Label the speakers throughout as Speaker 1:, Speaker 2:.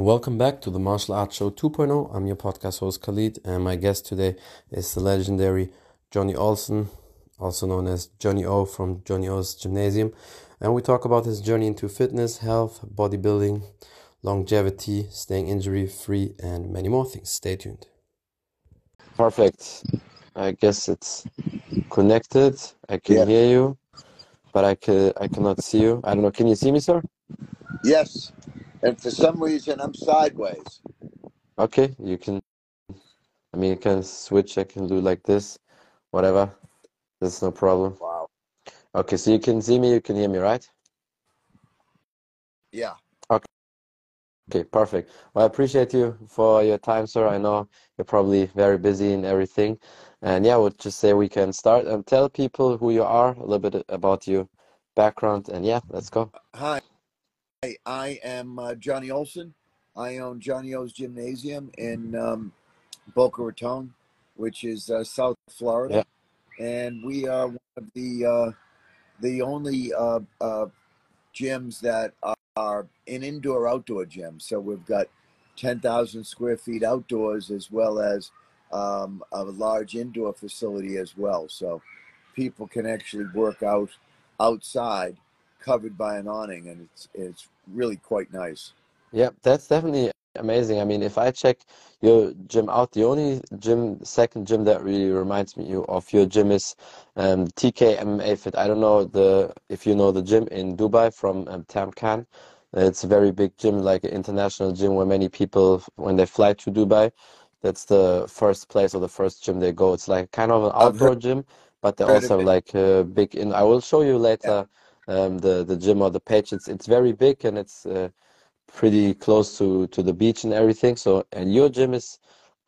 Speaker 1: Welcome back to the Martial Arts Show 2.0. I'm your podcast host Khalid, and my guest today is the legendary Johnny Olsen, also known as Johnny O from Johnny O's Gymnasium. And we talk about his journey into fitness, health, bodybuilding, longevity, staying injury free, and many more things. Stay tuned. Perfect. I guess it's connected. I can yeah. hear you, but I, can, I cannot see you. I don't know. Can you see me, sir?
Speaker 2: Yes. And for some reason, I'm sideways.
Speaker 1: Okay, you can. I mean, you can switch. I can do like this, whatever. That's no problem.
Speaker 2: Wow.
Speaker 1: Okay, so you can see me, you can hear me, right?
Speaker 2: Yeah.
Speaker 1: Okay. Okay, perfect. Well, I appreciate you for your time, sir. I know you're probably very busy and everything. And yeah, I would just say we can start and tell people who you are, a little bit about your background, and yeah, let's go.
Speaker 2: Hi. I am uh, Johnny Olsen. I own Johnny O's Gymnasium in um, Boca Raton, which is uh, South Florida, yeah. and we are one of the uh, the only uh, uh, gyms that are an indoor outdoor gym. So we've got ten thousand square feet outdoors as well as um, a large indoor facility as well. So people can actually work out outside covered by an awning, and it's it's really quite nice.
Speaker 1: Yeah, that's definitely amazing. I mean, if I check your gym out, the only gym, second gym that really reminds me you of your gym is um, TK MMA Fit. I don't know the if you know the gym in Dubai from um, Tamkan. It's a very big gym, like an international gym where many people, when they fly to Dubai, that's the first place or the first gym they go. It's like kind of an outdoor gym, but they also have like a big. In I will show you later. Yeah um, the the gym or the page. It's it's very big and it's uh, pretty close to to the beach and everything. So and your gym is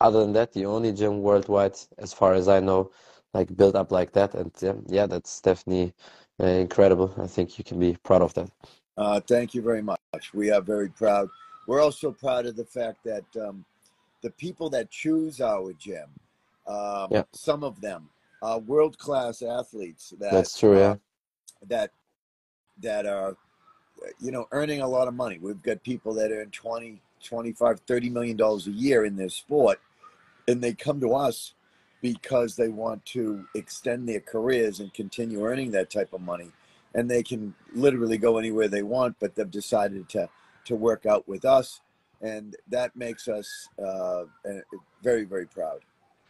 Speaker 1: other than that the only gym worldwide, as far as I know, like built up like that. And yeah, yeah that's definitely uh, incredible. I think you can be proud of that.
Speaker 2: Uh, thank you very much. We are very proud. We're also proud of the fact that um, the people that choose our gym, um, yeah. some of them are world class athletes. That,
Speaker 1: That's true. Yeah.
Speaker 2: Uh, that that are you know earning a lot of money. We've got people that earn 20 25 30 million dollars a year in their sport and they come to us because they want to extend their careers and continue earning that type of money. And they can literally go anywhere they want but they've decided to to work out with us and that makes us uh, very very proud.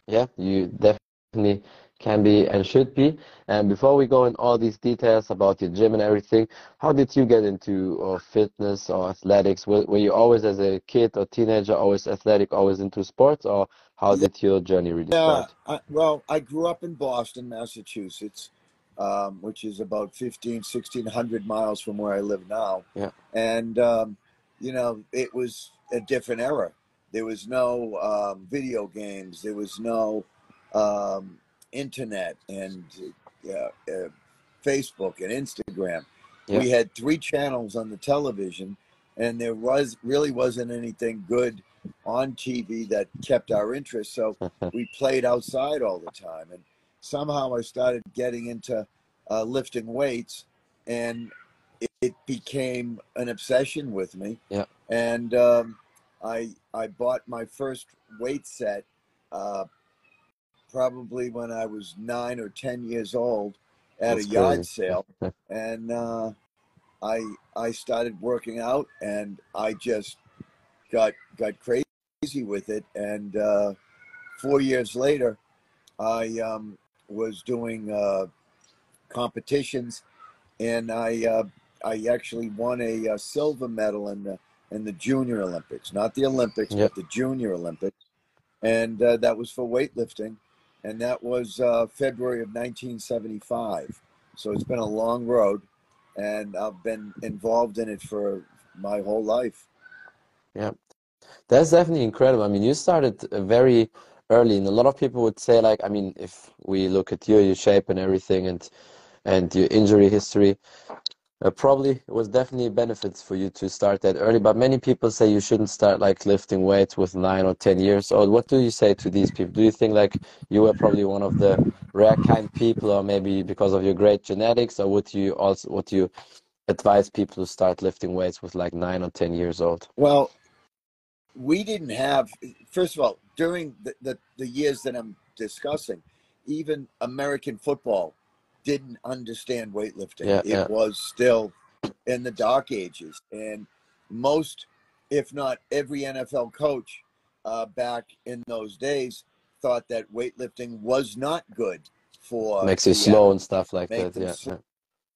Speaker 1: Yeah you definitely can be and should be. And before we go in all these details about your gym and everything, how did you get into uh, fitness or athletics? Were, were, you always as a kid or teenager always athletic, always into sports, or how did your journey really
Speaker 2: yeah, start? I, well, I grew up in Boston, Massachusetts, um, which is about 15, 1600 miles from where I live now.
Speaker 1: Yeah.
Speaker 2: And, um, you know, it was a different era. There was no um, video games. There was no um, internet and uh, uh, Facebook and Instagram. Yep. We had three channels on the television, and there was really wasn't anything good on TV that kept our interest. So we played outside all the time, and somehow I started getting into uh, lifting weights, and it, it, became an obsession with me.
Speaker 1: Yeah.
Speaker 2: And um, I I bought my first weight set uh, probably when I was nine or ten years old at That's a yard crazy. sale, and uh, I I started working out, and I just got got crazy with it. And uh, four years later, I um, was doing uh, competitions, and I uh, I actually won a, a, uh, silver medal in the in the Junior Olympics, not the Olympics, yep. but the Junior Olympics, and uh, that was for weightlifting and that was uh, February of 1975. So it's been a long road, and I've been involved in it for my whole life.
Speaker 1: Yeah, that's definitely incredible. I mean, you started very early, and a lot of people would say, like, I mean, if we look at you, your shape and everything, and and your injury history, uh, probably it was definitely benefits for you to start that early but many people say you shouldn't start like lifting weights with nine or ten years old. What do you say to these people? Do you think like you were probably one of the rare kind people or maybe because of your great genetics or would you also would you advise people to start lifting weights with like nine or ten years old?
Speaker 2: Well we didn't have first of all during the, the, the years that i'm discussing even american football didn't understand weightlifting
Speaker 1: Yeah,
Speaker 2: it
Speaker 1: yeah.
Speaker 2: was still in the dark ages and most if not every nfl coach uh, back in those days thought that weightlifting was not good for
Speaker 1: Makes you slow and stuff like
Speaker 2: Make
Speaker 1: that. Yeah,
Speaker 2: slow.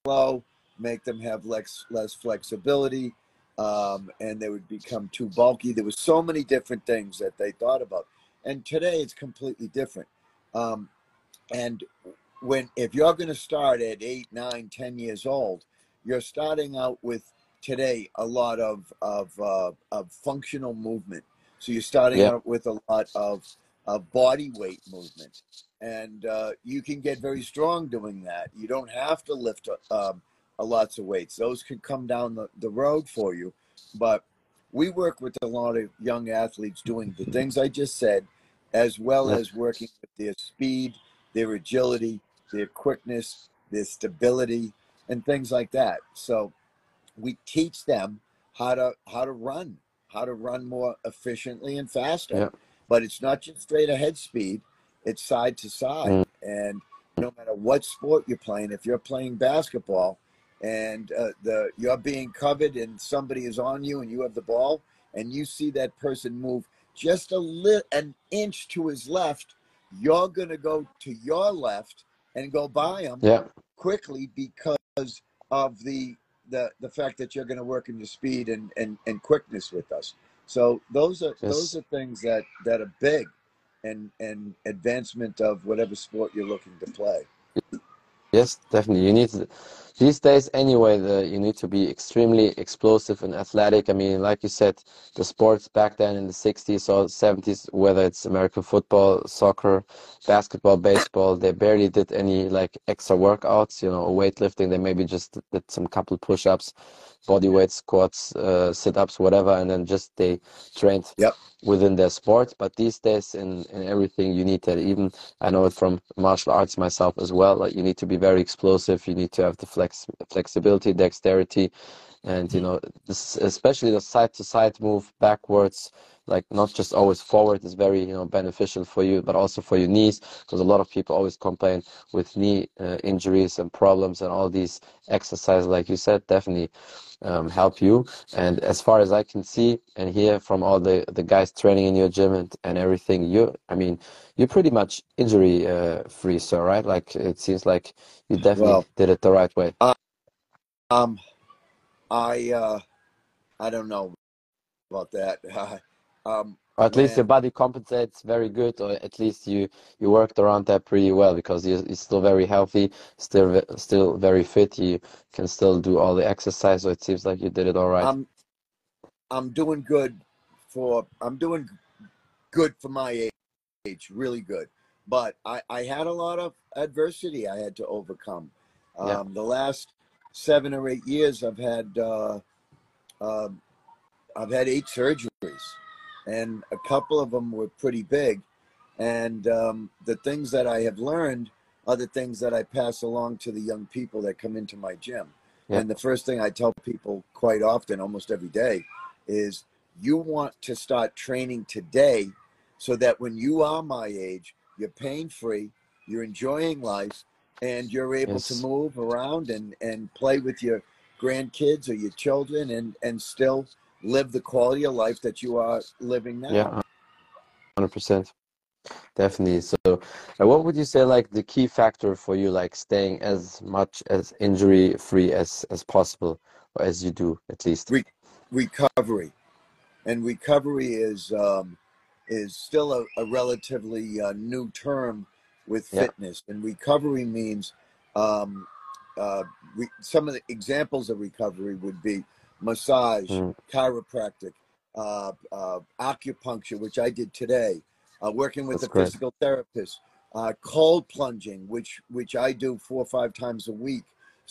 Speaker 2: slow, make them have less less flexibility, um, and they would become too bulky. There was so many different things that they thought about, and today it's completely different. Um, and when if you're going to start at eight, nine, ten years old, you're starting out with today a lot of of uh, of functional movement. So you're starting
Speaker 1: Yeah.
Speaker 2: out with a lot of of body weight movement, and uh, you can get very strong doing that. You don't have to lift um, a lots of weights; those can come down the, the road for you. But we work with a lot of young athletes doing the things I just said, as well as working with their speed, their agility, their quickness, their stability, and things like that. So we teach them how to how to run, how to run more efficiently and faster.
Speaker 1: Yeah.
Speaker 2: But it's not just straight ahead speed; it's side to side.
Speaker 1: Mm.
Speaker 2: And no matter what sport you're playing, if you're playing basketball and uh, the you're being covered and somebody is on you and you have the ball and you see that person move just a little an inch to his left, you're gonna go to your left and go by them
Speaker 1: Yeah,
Speaker 2: quickly because of the the the fact that you're going to work in your speed and and and quickness with us. So those are those are things that that are big, and and advancement of whatever sport you're looking to play.
Speaker 1: Yes, definitely. You need to, these days anyway, the you need to be extremely explosive and athletic. I mean, like you said, the sports back then in the 60s or 70s, whether it's American football, soccer, basketball, baseball, they barely did any like extra workouts, you know, weightlifting. They maybe just did some couple push-ups, body weight squats, uh, sit-ups, whatever, and then just they trained
Speaker 2: Yep.
Speaker 1: within their sport. But these days, in, in everything, you need that. Even I know it from martial arts myself as well. Like you need to be very explosive. You need to have the flex, flexibility, dexterity, and you know, this, especially the side-to-side move backwards, like not just always forward, is very you know beneficial for you, but also for your knees, because a lot of people always complain with knee uh, injuries and problems, and all these exercises, like you said, definitely um, help you. And as far as I can see and hear from all the, the guys training in your gym and, and everything, you, I mean, you're pretty much injury uh, free, sir, right? Like it seems like you definitely
Speaker 2: Well,
Speaker 1: did it the right way.
Speaker 2: um, I uh, I don't know about that. um,
Speaker 1: Or at least your body compensates very good, or at least you you worked around that pretty well because you're, you're still very healthy, still still very fit. You can still do all the exercise, so it seems like you did it all right.
Speaker 2: I'm I'm doing good for I'm doing good for my age, really good. But I, I had a lot of adversity I had to overcome.
Speaker 1: Yeah.
Speaker 2: Um, the last seven or eight years, I've had uh, um I've had eight surgeries, and a couple of them were pretty big. And um, the things that I have learned are the things that I pass along to the young people that come into my gym.
Speaker 1: Yeah.
Speaker 2: And the first thing I tell people quite often, almost every day, is you want to start training today so that when you are my age, you're pain free, you're enjoying life, and you're able to move around and, and play with your grandkids or your children and, and still live the quality of life that you are living now.
Speaker 1: Yeah, hundred percent. Definitely. So, uh, what would you say like the key factor for you, like staying as much as injury free as as possible, or as you do at least?
Speaker 2: Re- recovery. And recovery is um, is still a, a relatively uh, new term with
Speaker 1: Yeah.
Speaker 2: fitness. And recovery means um, uh, re- some of the examples of recovery would be massage,
Speaker 1: Mm,
Speaker 2: chiropractic, uh, uh, acupuncture, which I did today, uh, working with
Speaker 1: that's
Speaker 2: a
Speaker 1: great.
Speaker 2: physical therapist, uh, cold plunging, which which I do four or five times a week,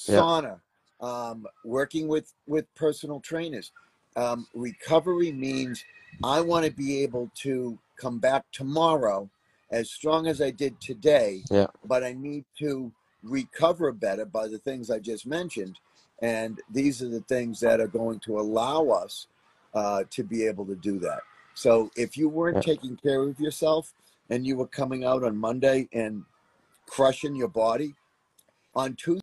Speaker 1: Yeah.
Speaker 2: sauna, um, working with with personal trainers. Um, recovery means I want to be able to come back tomorrow as strong as I did today,
Speaker 1: Yeah.
Speaker 2: but I need to recover better by the things I just mentioned. And these are the things that are going to allow us uh, to be able to do that. So if you weren't
Speaker 1: Yeah.
Speaker 2: taking care of yourself and you were coming out on Monday and crushing your body, on Tuesday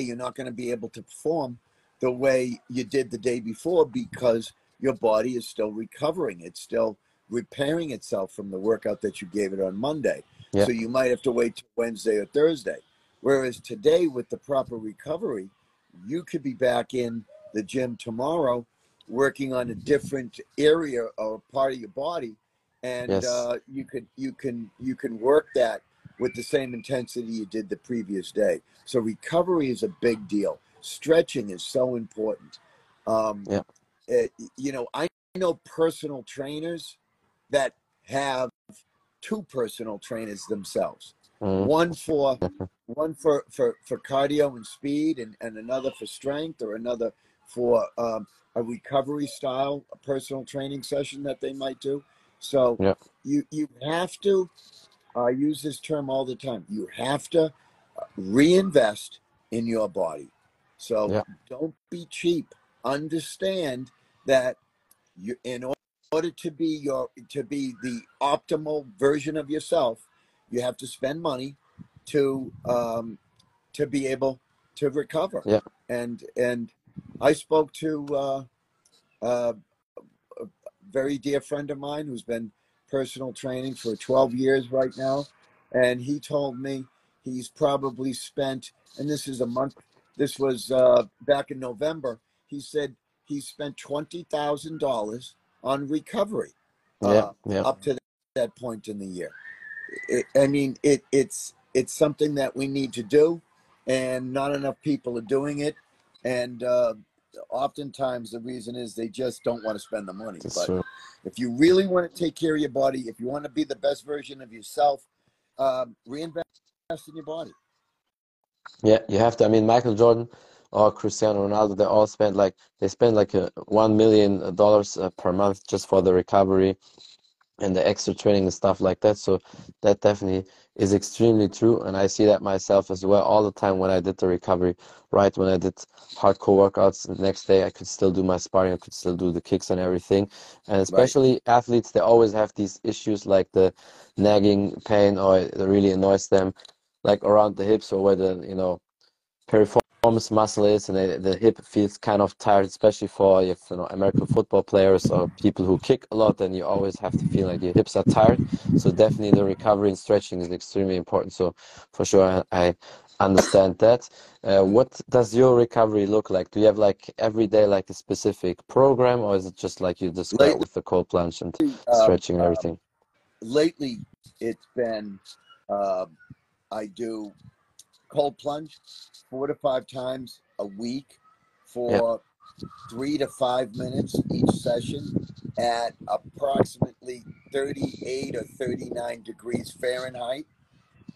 Speaker 2: you're not going to be able to perform the way you did the day before because your body is still recovering. It's still repairing itself from the workout that you gave it on Monday.
Speaker 1: Yeah.
Speaker 2: So you might have to wait till Wednesday or Thursday. Whereas today, with the proper recovery, you could be back in the gym tomorrow working on a different area or part of your body and
Speaker 1: Yes.
Speaker 2: uh, you could you can you can work that with the same intensity you did the previous day so recovery is a big deal stretching is so important um,
Speaker 1: Yeah.
Speaker 2: it- you know i know personal trainers that have two personal trainers themselves
Speaker 1: Mhm.
Speaker 2: one for one for, for for cardio and speed and, and another for strength or another for um, a recovery style a personal training session that they might do so
Speaker 1: Yeah.
Speaker 2: you you have to i use this term all the time you have to uh, reinvest in your body so
Speaker 1: Yeah.
Speaker 2: don't be cheap understand that you in order to be your to be the optimal version of yourself you have to spend money to um, to be able to recover.
Speaker 1: Yeah.
Speaker 2: And and I spoke to uh, uh, a very dear friend of mine who's been personal training for 12 years right now, and he told me he's probably spent, and this is a month. This was uh, back in November. He said he spent twenty thousand dollars on recovery
Speaker 1: Yeah.
Speaker 2: uh,
Speaker 1: Yeah.
Speaker 2: up to that point in the year. It, I mean, it, it's it's something that we need to do, and not enough people are doing it. And uh, oftentimes, the reason is they just don't want to spend the money.
Speaker 1: That's
Speaker 2: But
Speaker 1: true.
Speaker 2: if you really want to take care of your body, if you want to be the best version of yourself, um, reinvest in your body.
Speaker 1: Yeah, you have to. I mean, Michael Jordan or Cristiano Ronaldo, they all spend like they spend like a one million dollars uh, per month just for the recovery and the extra training and stuff like that. So that definitely is extremely true, and I see that myself as well all the time when I did the recovery. Right when I did hardcore workouts, the next day I could still do my sparring, I could still do the kicks and everything. And especially athletes, they always have these issues like the nagging pain or it really annoys them, like around the hips or where the you know piriformis muscle is, and the, the hip feels kind of tired, especially for if you know American football players or people who kick a lot. Then you always have to feel like your hips are tired. So definitely the recovery and stretching is extremely important. So for sure, I, understand that. Uh, what does your recovery look like? Do you have like every day like a specific program, or is it just like you just
Speaker 2: Lately-
Speaker 1: with the cold plunge and
Speaker 2: Uh,
Speaker 1: stretching and
Speaker 2: uh,
Speaker 1: everything?
Speaker 2: lately it's been uh, I do cold plunge four to five times a week for three to five minutes each session at approximately 38 or 39 degrees Fahrenheit.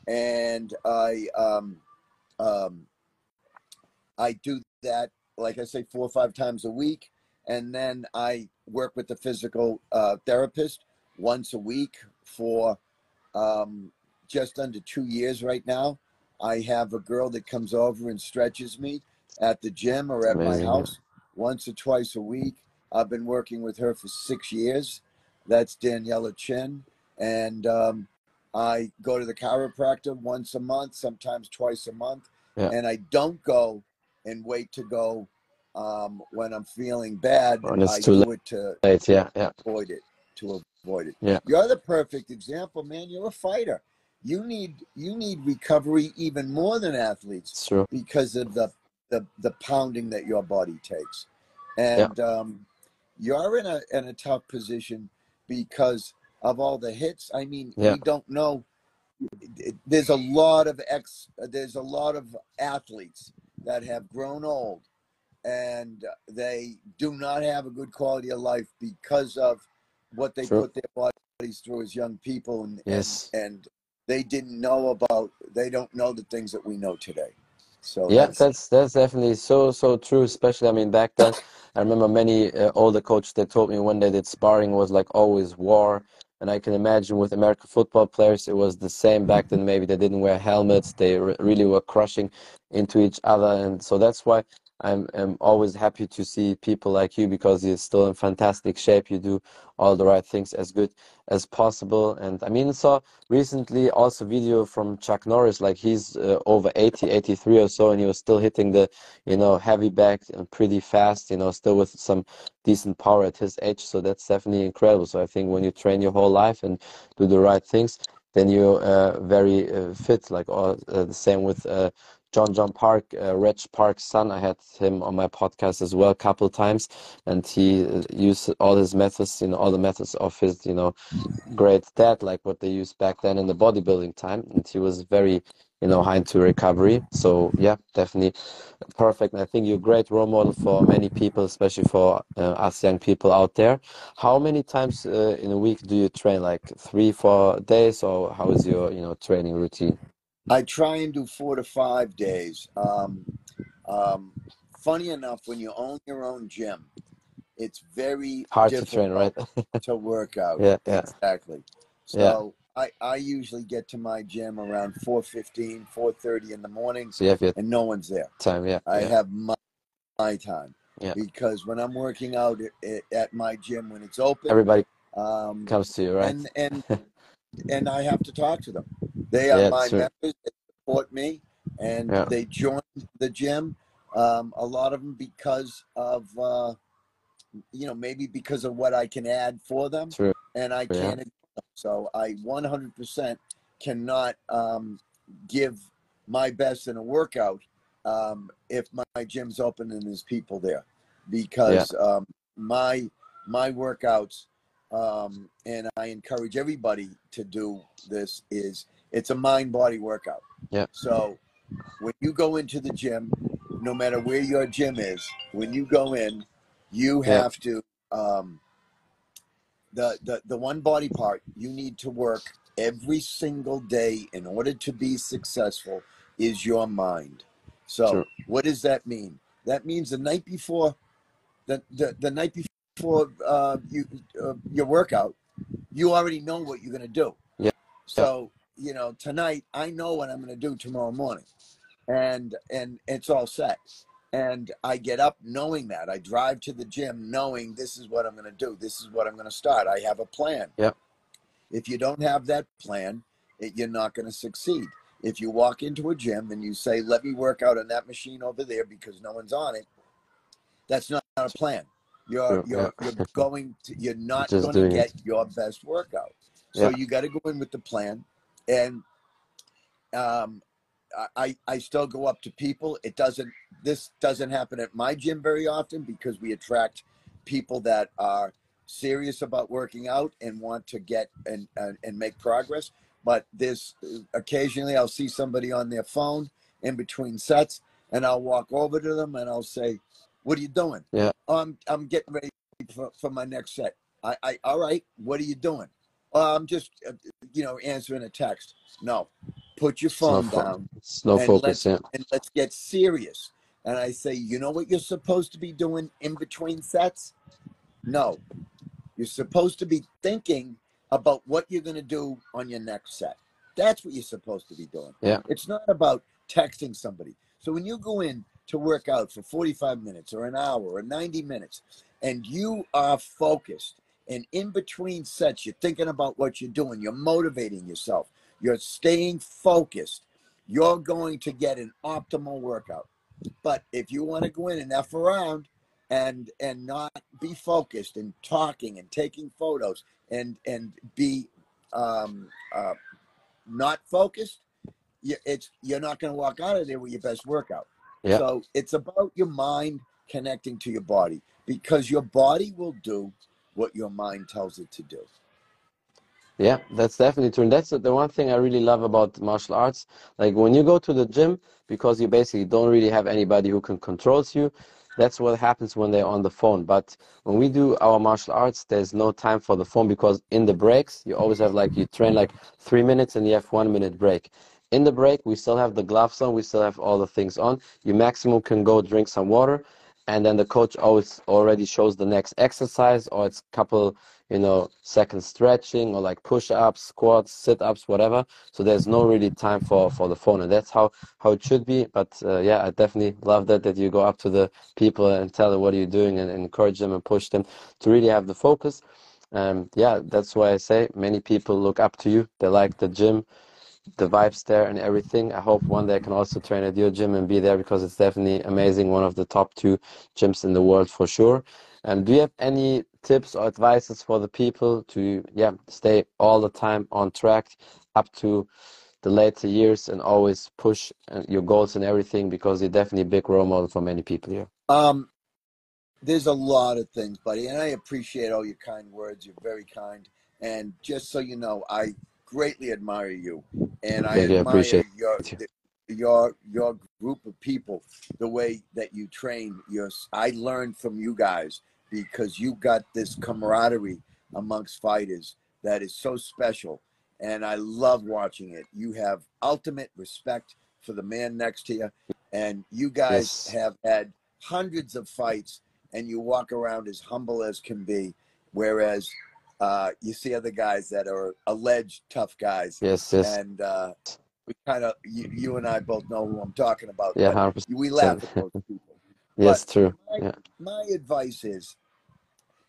Speaker 2: And I um, um, I do that, like I say, four or five times a week. And then I work with the physical uh, therapist once a week for um, just under two years right now. I have a girl that comes over and stretches me at the gym or at my house once or twice a week. I've been working with her for six years. That's Daniela Chin. And um, I go to the chiropractor once a month, sometimes twice a month.
Speaker 1: Yeah.
Speaker 2: And I don't go and wait to go um, when I'm feeling bad.
Speaker 1: When it's
Speaker 2: I
Speaker 1: too
Speaker 2: do it to
Speaker 1: Right, yeah, yeah,
Speaker 2: avoid it to avoid it
Speaker 1: Yeah.
Speaker 2: you're the perfect example man you're a fighter you need you need recovery even more than athletes
Speaker 1: true.
Speaker 2: because of the the, the pounding that your body takes and um, you're in a in a tough position because of all the hits i mean
Speaker 1: Yeah.
Speaker 2: we don't know there's a lot of ex there's a lot of athletes that have grown old and they do not have a good quality of life because of what they
Speaker 1: True.
Speaker 2: put their bodies through as young people and,
Speaker 1: Yes.
Speaker 2: and and they didn't know about they don't know the things that we know today so
Speaker 1: Yeah,
Speaker 2: that's,
Speaker 1: that's that's definitely so so true. Especially, I mean, back then, I remember many uh, older coaches that told me when they did sparring was like always war, and I can imagine with American football players it was the same back then. Maybe they didn't wear helmets; they re really were crushing into each other, and so that's why I'm, I'm always happy to see people like you because you're still in fantastic shape. You do all the right things as good as possible. And I mean, saw recently also video from Chuck Norris, like he's uh, over 80, 83 or so, and he was still hitting the, you know, heavy back pretty fast, you know, still with some decent power at his age. So that's definitely incredible. So I think when you train your whole life and do the right things, then you're uh, very uh, fit. Like all, uh, the same with uh, Jon Jon Park, uh, Reg Park's son. I had him on my podcast as well a couple times, and he uh, used all his methods, you know, all the methods of his, you know, great dad, like what they used back then in the bodybuilding time, and he was very, you know, high into recovery. So yeah, definitely perfect. And I think you're a great role model for many people, especially for uh, us young people out there. How many times uh, in a week do you train? Like three, four days, or how is your, you know, training routine?
Speaker 2: I try and do four to five days. Um, um, funny enough, when you own your own gym, it's very
Speaker 1: hard to train, right?
Speaker 2: to work out.
Speaker 1: Yeah, yeah.
Speaker 2: exactly. So yeah. I, I usually get to my gym around 4.15, 4.30 in the morning,
Speaker 1: so you
Speaker 2: and no one's there.
Speaker 1: Time, yeah.
Speaker 2: I
Speaker 1: yeah.
Speaker 2: have my, my time.
Speaker 1: Yeah.
Speaker 2: Because when I'm working out at, at my gym, when it's open,
Speaker 1: everybody
Speaker 2: um,
Speaker 1: comes to you, right?
Speaker 2: And and and I have to talk to them. They are
Speaker 1: Yeah,
Speaker 2: my members. They support me, and
Speaker 1: Yeah.
Speaker 2: they join the gym. Um, a lot of them because of, uh, you know, maybe because of what I can add for them,
Speaker 1: True.
Speaker 2: and I
Speaker 1: Yeah.
Speaker 2: can't. So I 100% cannot um, give my best in a workout um, if my gym's open and there's people there, because um, my my workouts um, and I encourage everybody to do this is it's a mind body workout.
Speaker 1: Yeah.
Speaker 2: So when you go into the gym, no matter where your gym is, when you go in, you
Speaker 1: Yeah.
Speaker 2: have to um, the, the the one body part you need to work every single day in order to be successful is your mind. So
Speaker 1: True.
Speaker 2: what does that mean? That means the night before the the, the night before uh, you uh, your workout, you already know what you're gonna do.
Speaker 1: Yeah.
Speaker 2: So you know tonight I know what I'm gonna do tomorrow morning, and and it's all set. And I get up knowing that. I drive to the gym knowing this is what I'm gonna do. This is what I'm gonna start. I have a plan.
Speaker 1: Yep.
Speaker 2: If you don't have that plan, it, you're not gonna succeed. If you walk into a gym and you say, "Let me work out on that machine over there because no one's on it," that's not a plan. You're
Speaker 1: True,
Speaker 2: you're
Speaker 1: yeah.
Speaker 2: you're going to you're not going to get
Speaker 1: it.
Speaker 2: your best workout. So
Speaker 1: Yeah.
Speaker 2: you got to go in with the plan, and um, I- I still go up to people. It doesn't this doesn't happen at my gym very often because we attract people that are serious about working out and want to get and and, and make progress. But this occasionally I'll see somebody on their phone in between sets, and I'll walk over to them and I'll say, "What are you doing?"
Speaker 1: Yeah.
Speaker 2: "Oh, I'm I'm getting ready for, for my next set. I, I all right. What are you doing? Oh, I'm just uh, you know answering a text. No, put your
Speaker 1: It's no
Speaker 2: phone down
Speaker 1: It's no focus,
Speaker 2: let's
Speaker 1: yeah.
Speaker 2: and let's get serious. And I say, you know what you're supposed to be doing in between sets? No, you're supposed to be thinking about what you're going to do on your next set. That's what you're supposed to be doing.
Speaker 1: Yeah.
Speaker 2: It's not about texting somebody. So when you go in to work out for 45 minutes or an hour or 90 minutes and you are focused and in between sets you're thinking about what you're doing, you're motivating yourself, you're staying focused, you're going to get an optimal workout. But if you want to go in and F around and and not be focused and talking and taking photos and and be um, uh, not focused, you, it's you're not going to walk out of there with your best workout.
Speaker 1: Yeah.
Speaker 2: So it's about your mind connecting to your body because your body will do what your mind tells it to do.
Speaker 1: Yeah, that's definitely true. And that's the one thing I really love about martial arts. Like when you go to the gym, because you basically don't really have anybody who can control you, that's what happens when they're on the phone. But when we do our martial arts, there's no time for the phone because in the breaks, you always have like, you train like three minutes and you have one minute break. In the break, we still have the gloves on, we still have all the things on. You maximum can go drink some water and then the coach always already shows the next exercise or it's a couple you know second stretching or like push-ups squats sit-ups whatever. So there's no really time for for the phone. And that's how how it should be. But uh, yeah i definitely love that that you go up to the people and tell them what are you doing and, and encourage them and push them to really have the focus. Um yeah that's why i say many people look up to you. They like the gym the vibes there and everything. I hope one day I can also train at your gym and be there because it's definitely amazing. One of the top two gyms in the world for sure. And do you have any tips or advices for the people to yeah stay all the time on track up to the later years and always push your goals and everything because you're definitely a big role model for many people here.
Speaker 2: Um, there's a lot of things, buddy, and I appreciate all your kind words. You're very kind. And just so you know, I greatly admire you, and I
Speaker 1: Thank
Speaker 2: admire
Speaker 1: appreciate
Speaker 2: your your your group of people, the way that you train. Your I learned from you guys because you got this camaraderie amongst fighters that is so special, and I love watching it. You have ultimate respect for the man next to you, and you guys
Speaker 1: Yes.
Speaker 2: have had hundreds of fights, and you walk around as humble as can be, whereas uh, you see other guys that are alleged tough guys,
Speaker 1: Yes, yes.
Speaker 2: and uh, we kind of you, you and I both know who I'm talking about.
Speaker 1: Yeah,
Speaker 2: but
Speaker 1: hundred percent.
Speaker 2: we laugh at those people.
Speaker 1: Yes,
Speaker 2: But
Speaker 1: true.
Speaker 2: my,
Speaker 1: Yeah.
Speaker 2: my advice is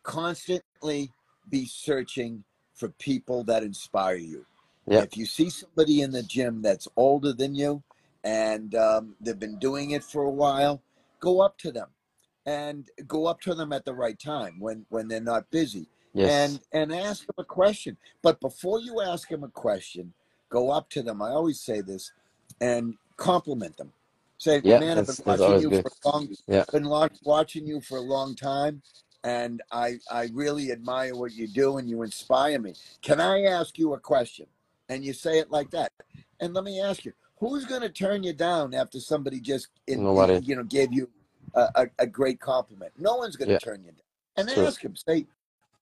Speaker 2: constantly be searching for people that inspire you.
Speaker 1: Yeah.
Speaker 2: If you see somebody in the gym that's older than you and um, they've been doing it for a while, go up to them and go up to them at the right time when when they're not busy
Speaker 1: Yes.
Speaker 2: and and ask them a question. But before you ask them a question, go up to them. I always say this, and compliment them. Say,
Speaker 1: Yeah,
Speaker 2: man, I've been watching you
Speaker 1: good.
Speaker 2: for a long,
Speaker 1: Yeah.
Speaker 2: been watching you for a long time, and I I really admire what you do, and you inspire me. Can I ask you a question? And you say it like that. And let me ask you, who's going to turn you down after somebody just in,
Speaker 1: Nobody.
Speaker 2: you know gave you a, a, a great compliment? No one's going to
Speaker 1: Yeah.
Speaker 2: turn you down. And
Speaker 1: True.
Speaker 2: ask him, say,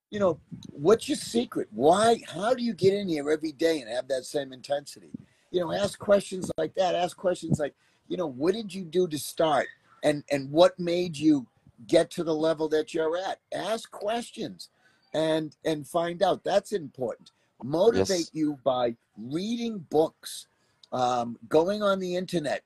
Speaker 2: you know, what's your secret? Why? How do you get in here every day and have that same intensity? You know, ask questions like that. Ask questions like, you know, what did you do to start, and and what made you get to the level that you're at? Ask questions, and and find out. That's important. Motivate
Speaker 1: Yes.
Speaker 2: you by reading books, um, going on the internet.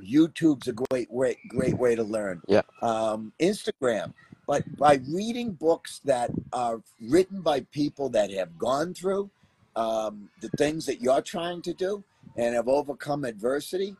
Speaker 2: YouTube's a great way great way to learn.
Speaker 1: Yeah.
Speaker 2: Um, Instagram but by reading books that are written by people that have gone through um, the things that you're trying to do and have overcome adversity,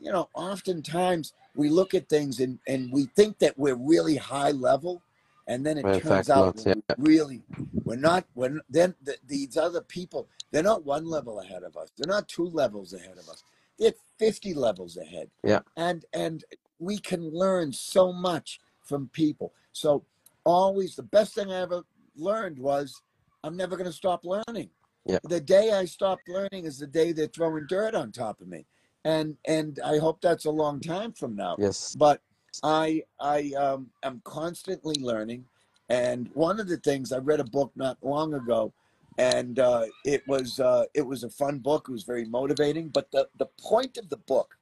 Speaker 2: you know, oftentimes we look at things and, and we think that we're really high level, and then it turns out
Speaker 1: not,
Speaker 2: we really we're not. We're then the, these other people they're not one level ahead of us. They're not two levels ahead of us. They're fifty levels ahead.
Speaker 1: Yeah.
Speaker 2: and and we can learn so much from people. So always the best thing I ever learned was I'm never going to stop learning.
Speaker 1: Yeah.
Speaker 2: The day I stop learning is the day they're throwing dirt on top of me. And and I hope that's a long time from now.
Speaker 1: Yes.
Speaker 2: But I I um am constantly learning. And one of the things I read a book not long ago and uh, it was uh, it was a fun book. It was very motivating. But the the point of the book,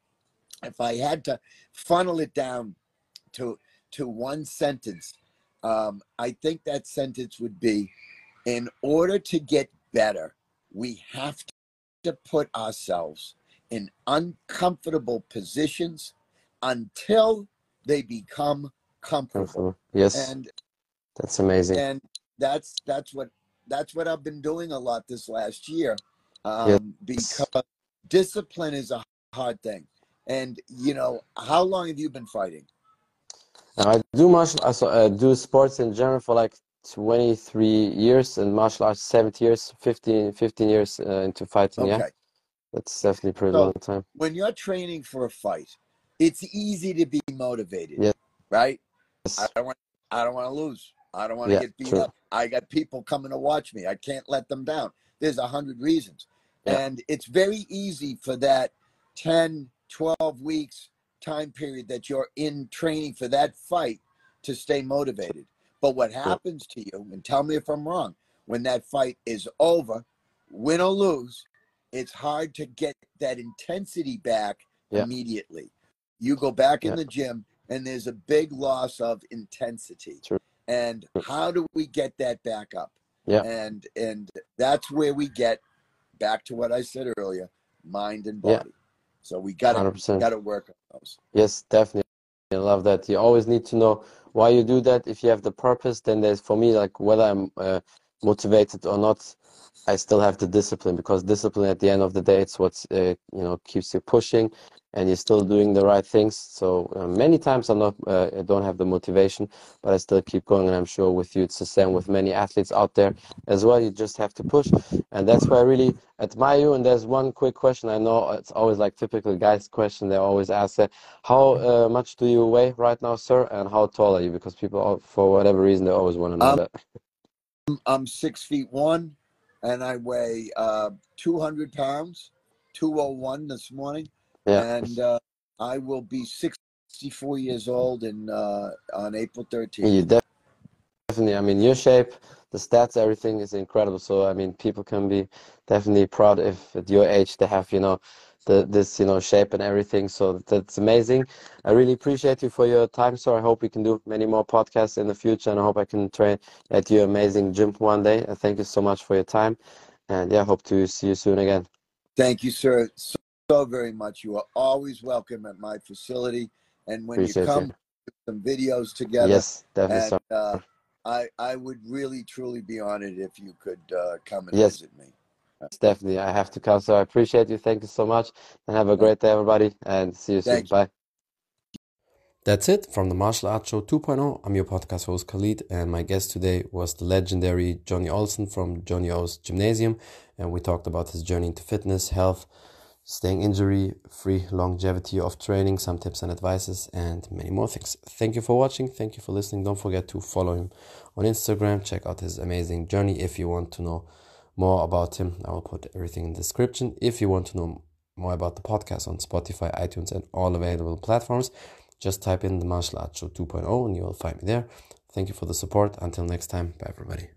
Speaker 2: if I had to funnel it down to to one sentence, um, I think that sentence would be, in order to get better, we have to put ourselves in uncomfortable positions until they become comfortable.
Speaker 1: Comfortable. Yes.
Speaker 2: And
Speaker 1: That's amazing.
Speaker 2: and that's that's what that's what I've been doing a lot this last year, um,
Speaker 1: Yes.
Speaker 2: because discipline is a hard thing. And you know, how long have you been fighting?
Speaker 1: Now, I do martial I uh, do sports in general for like 23 years and martial arts 70 years, 15, 15 years uh, into fighting.
Speaker 2: Okay.
Speaker 1: Yeah, that's definitely a pretty
Speaker 2: So-
Speaker 1: long time.
Speaker 2: When you're training for a fight, it's easy to be motivated.
Speaker 1: Yeah.
Speaker 2: Right? I don't want I don't want to lose. I don't want to
Speaker 1: Yeah,
Speaker 2: get beat
Speaker 1: true.
Speaker 2: up. I got people coming to watch me. I can't let them down. There's a hundred reasons.
Speaker 1: Yeah.
Speaker 2: And it's very easy for that 10, 12 weeks time period that you're in training for that fight to stay motivated. But what happens to you, and tell me if I'm wrong, when that fight is over, win or lose, it's hard to get that intensity back
Speaker 1: Yeah.
Speaker 2: immediately. You go back in the gym and there's a big loss of intensity.
Speaker 1: True.
Speaker 2: And how do we get that back up?
Speaker 1: Yeah.
Speaker 2: And and that's where we get back to what I said earlier, mind and body.
Speaker 1: Yeah.
Speaker 2: So we gotta gotta work on those.
Speaker 1: Yes, definitely. I love that. You always need to know why you do that. If you have the purpose, then there's for me like whether I'm uh, motivated or not, I still have the discipline because discipline at the end of the day, it's what uh, you know keeps you pushing, and you're still doing the right things. So uh, many times I'm not, uh, I don't have the motivation, but I still keep going, and I'm sure with you it's the same with many athletes out there as well. You just have to push, and that's why I really admire you. And there's one quick question. I know it's always like typical guys' question. They always ask, uh, "How uh, much do you weigh right now, sir? And how tall are you?" Because people, all- for whatever reason, they always want to know
Speaker 2: Um,
Speaker 1: that.
Speaker 2: I'm six feet one, and I weigh uh, 200 pounds, 201 this morning,
Speaker 1: Yeah.
Speaker 2: and uh, I will be 64 years old in uh, on April 13th.
Speaker 1: You def- definitely, I mean, your shape, the stats, everything is incredible. So, I mean, people can be definitely proud if at your age they have, you know, the this, you know, shape and everything. So that's amazing. I really appreciate you for your time, sir. I hope we can do many more podcasts in the future, and I hope I can train at your amazing gym one day. Uh, Thank you so much for your time, and yeah, hope to see you soon again.
Speaker 2: Thank you, sir, so, so very much. You are always welcome at my facility, and when
Speaker 1: Appreciate
Speaker 2: you come,
Speaker 1: you.
Speaker 2: some videos together.
Speaker 1: Yes, definitely,
Speaker 2: and uh, I I would really truly be honored if you could uh, come and
Speaker 1: Yes.
Speaker 2: visit me.
Speaker 1: Definitely, I have to come. So I appreciate you. Thank you so much, and have a great day, everybody, and see you soon.
Speaker 2: Thank.
Speaker 1: Bye. That's it from the Martial Arts Show 2.0. I'm your podcast host Khalid, and my guest today was the legendary Johnny Olsen from Johnny O's Gymnasium, and we talked about his journey into fitness, health, staying injury free, longevity of training, some tips and advices, and many more things. Thank you for watching. Thank you for listening. Don't forget to follow him on Instagram. Check out his amazing journey if you want to know more about him. I will put everything in the description. If you want to know more about the podcast on Spotify, iTunes, and all available platforms, just type in the Martial Arts Show 2.0 and you will find me there. Thank you for the support. Until next time, bye everybody.